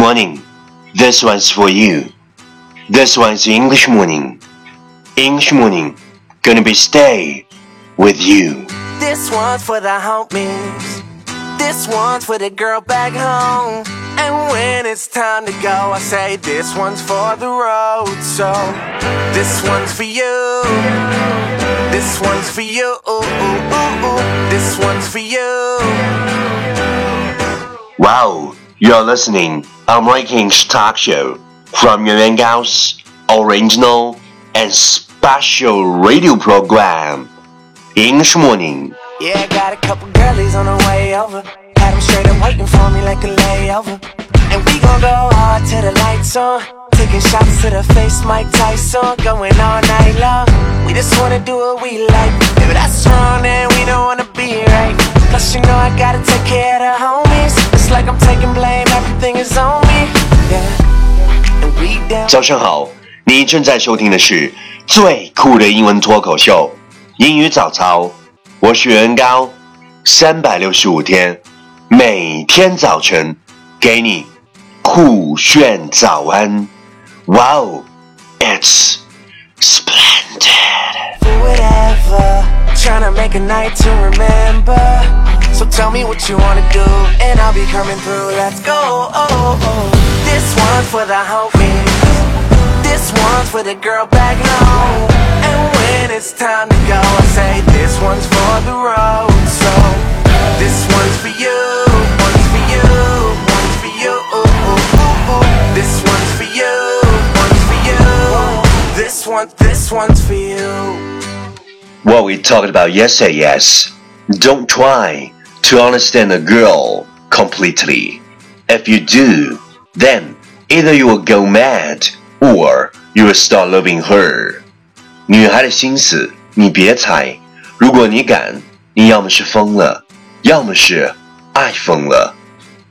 morning. This one's for you. This one's English morning. English morning. Gonna be stay with you. This one's for the homies. This one's for the girl back home. And when it's time to go, I say this one's for the road. So this one's for you. This one's for you. This one's for you. Wow, you're listening on Rankings Talk Show from Yuan Gao's original and special radio program, English Morning. Yeah, I got a couple girlies on the way over. Had them straight up waiting for me like a layover. And we gon' go hard till the lights on. Taking shots to the face, Mike Tyson. Going all night long. We just wanna do what we like. If that's wrong, then we don't wanna be right. Plus, you know I gotta take care of the homies. Like I'm taking blame, everything is on me. Yeah. And we. 早上好，你正在收听的是最酷的英文脱口秀——英语早操。我是袁高，三百六十五天，每天早晨给你酷炫早安。哇哦 it's splendid. Trying to make a night to remember. So tell me what you wanna do, and I'll be coming through. Let's go. Oh, oh. oh. This one's for the homies. This one's for the girl back home. And when it's time to go, I say this one's for the road. So this one's for you, one's for you, one's for you. This one's for you, one's for you. This one, this one's for you. What we talked about yesterday is don't try to understand a girl completely. If you do, then either you will go mad or you will start loving her. 女孩的心思你别猜，如果你敢，你要么是疯了，要么是爱疯了。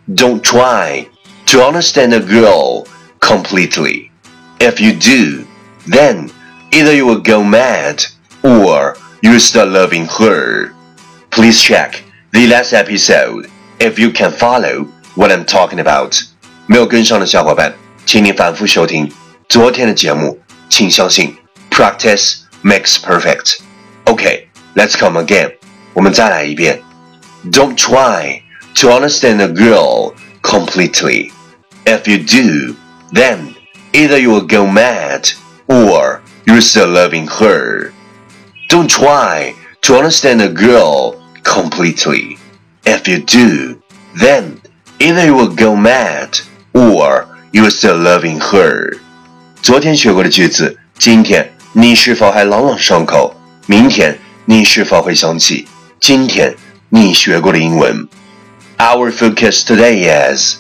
Don't try to understand a girl completely. If you do, then either you will go mad or you will start loving her. Please check the last episode if you can follow what I'm talking about. 没有跟上的小伙伴，请你反复收听昨天的节目。请相信，practice makes perfect. Okay, let's come again. 我们再来一遍。Don't try to understand a girl completely. If you do, then either you will go mad or you're still loving her. Don't try to understand a girl completely. If you do, then either you will go mad or you're still loving her. 昨天学过的句子，今天你是否还朗朗上口？明天你是否会想起今天你学过的英文？Our focus today is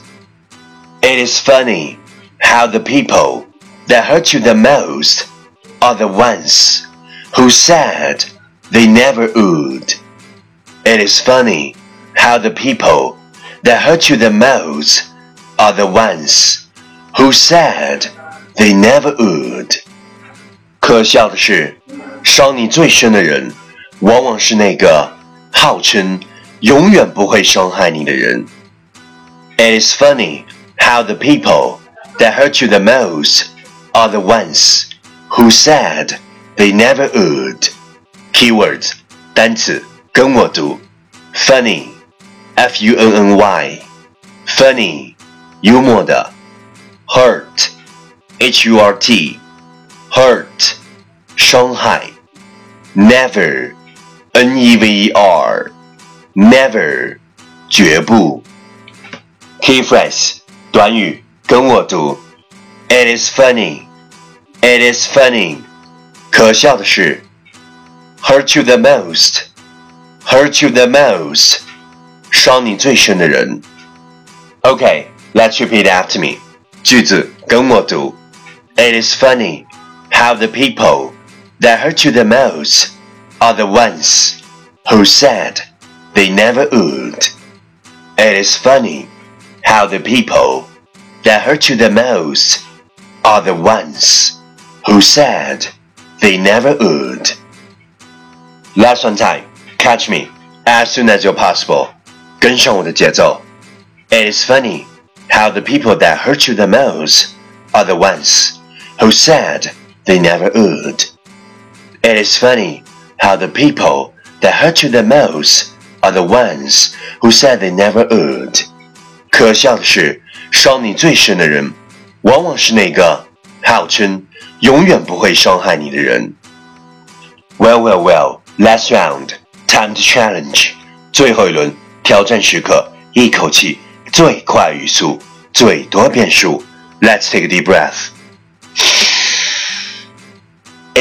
It is funny how the people that hurt you the most are the ones who said they never would. It is funny how the people that hurt you the most are the ones who said they never would. 可笑的是，伤你最深的人，往往是那个号称永远不会伤害你的人。It is funny how the people that hurt you the most are the ones who said they never would. Keywords 单词跟我读，funny，f u n n y，funny，幽默的，hurt，h u r t，hurt，伤害，never，n e v e r，never，绝不。Key phrase 短语跟我读，It is funny。It is funny， 可笑的是，hurt you the most，hurt you the most，伤你最深的人。OK，let's、okay, repeat after me，句子跟我读，It is funny how the people that hurt you the most are the ones who said they never would. It is funny how the people that hurt you the most are the ones who said they never would. Last one time, catch me as soon as you're possible. 跟上我的节奏。It is funny how the people that hurt you the most are the ones who said they never would. It is funny how the people that hurt you the most are the ones who said they never would. 可笑的是，伤你最深的人，往往是那个号称 永远不会伤害你的人。Well, well, well. Last round, time to challenge. 最后一轮挑战时刻，一口气最快语速，最多变数。Let's take a deep breath.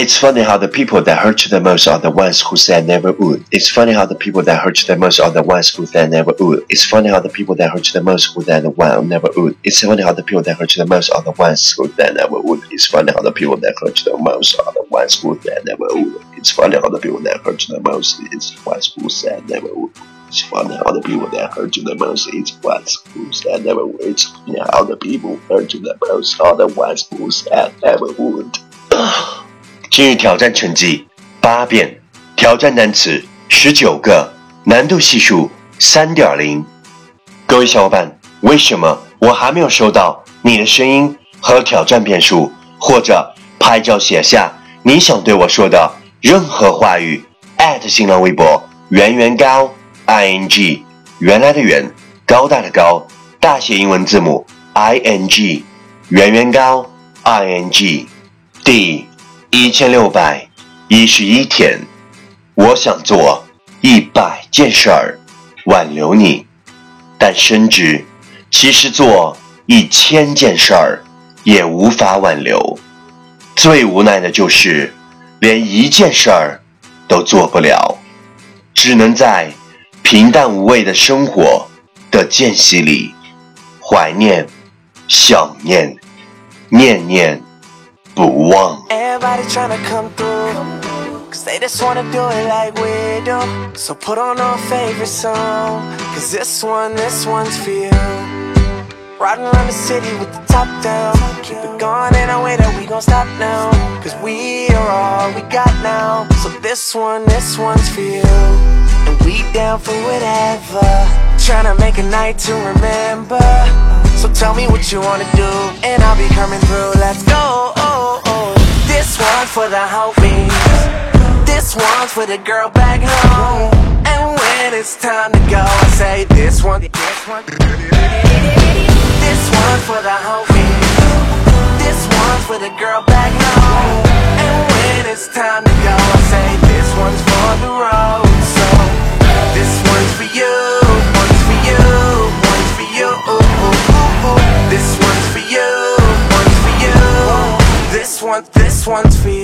It's funny how the people that hurt you the most are the ones who said never would. It's funny how the people that hurt you the most are the ones who said never would. It's funny how the people that hurt you the most who said one never would. It's funny how the people that hurt you the most are the ones who said never would. It's funny how the people that hurt you the most are the ones who said never would. It's funny how the people that hurt you the most is the ones who said never would. It's funny how the people that hurt you the most is the ones who said never would. It's funny how the people hurt you the most are the ones who said never would. 今日挑战成绩八遍，挑战单词十九个，难度系数三点零。各位小伙伴，为什么我还没有收到你的声音和挑战遍数？或者拍照写下你想对我说的任何话语？@新浪微博圆圆高 i n g 原来的圆高大的高大写英文字母 i n g 圆圆高 i n g d 一千六百一十一天，我想做一百件事儿挽留你，但深知其实做一千件事儿也无法挽留。最无奈的就是连一件事儿都做不了，只能在平淡无味的生活的间隙里怀念、想念、念念。不忘。Everybody trying to come through. Cause they just wanna do it like we do. So put on our favorite song. Cause this one, this one's for you. Riding around the city with the top down. Keep it going in a way that we gon' stop now. Cause we are all we got now. So this one, this one's for you. And we down for whatever. Trying to make a night to remember. So tell me what you wanna do. And I'll be coming through. Let's go. This one's for the homies. This one's for the girl back home. And when it's time to go, I say this one. This one. One's for you.